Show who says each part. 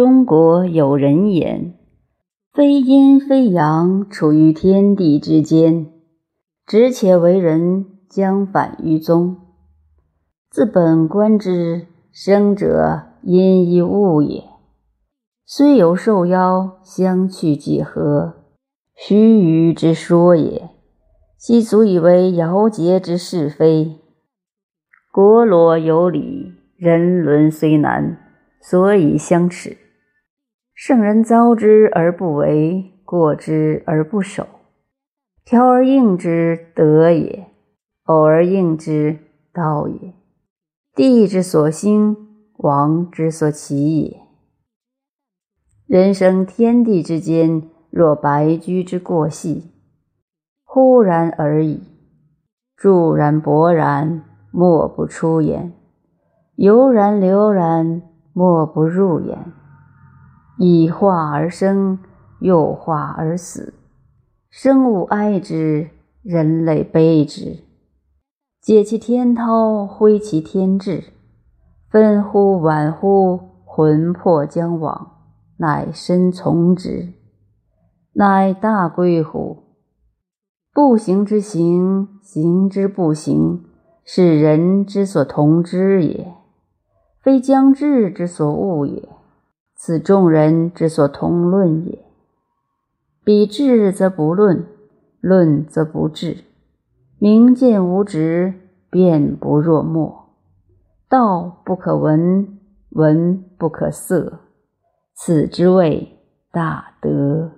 Speaker 1: 中国有人言：“非阴非阳，处于天地之间，直且为人，将反于宗。自本观之，生者阴亦物也。虽有受邀，相去几何？须臾之说也。其足以为尧桀之是非。国罗有礼，人伦虽难，所以相耻。”圣人遭之而不为，过之而不守，调而应之，德也；偶而应之，道也。地之所兴，王之所起也。人生天地之间，若白驹之过隙，忽然而已，骤然勃然，莫不出焉；悠然流然，莫不入焉。以化而生，又化而死。生物哀之，人类悲之。解其天涛，挥其天志。分乎晚乎，魂魄将往，乃身从之。乃大归乎？不行之行，行之不行，是人之所同之也，非将至之所恶也。此众人之所通论也。彼智则不论，论则不智。明见无执，辩不若默。道不可闻，闻不可色。此之谓大德。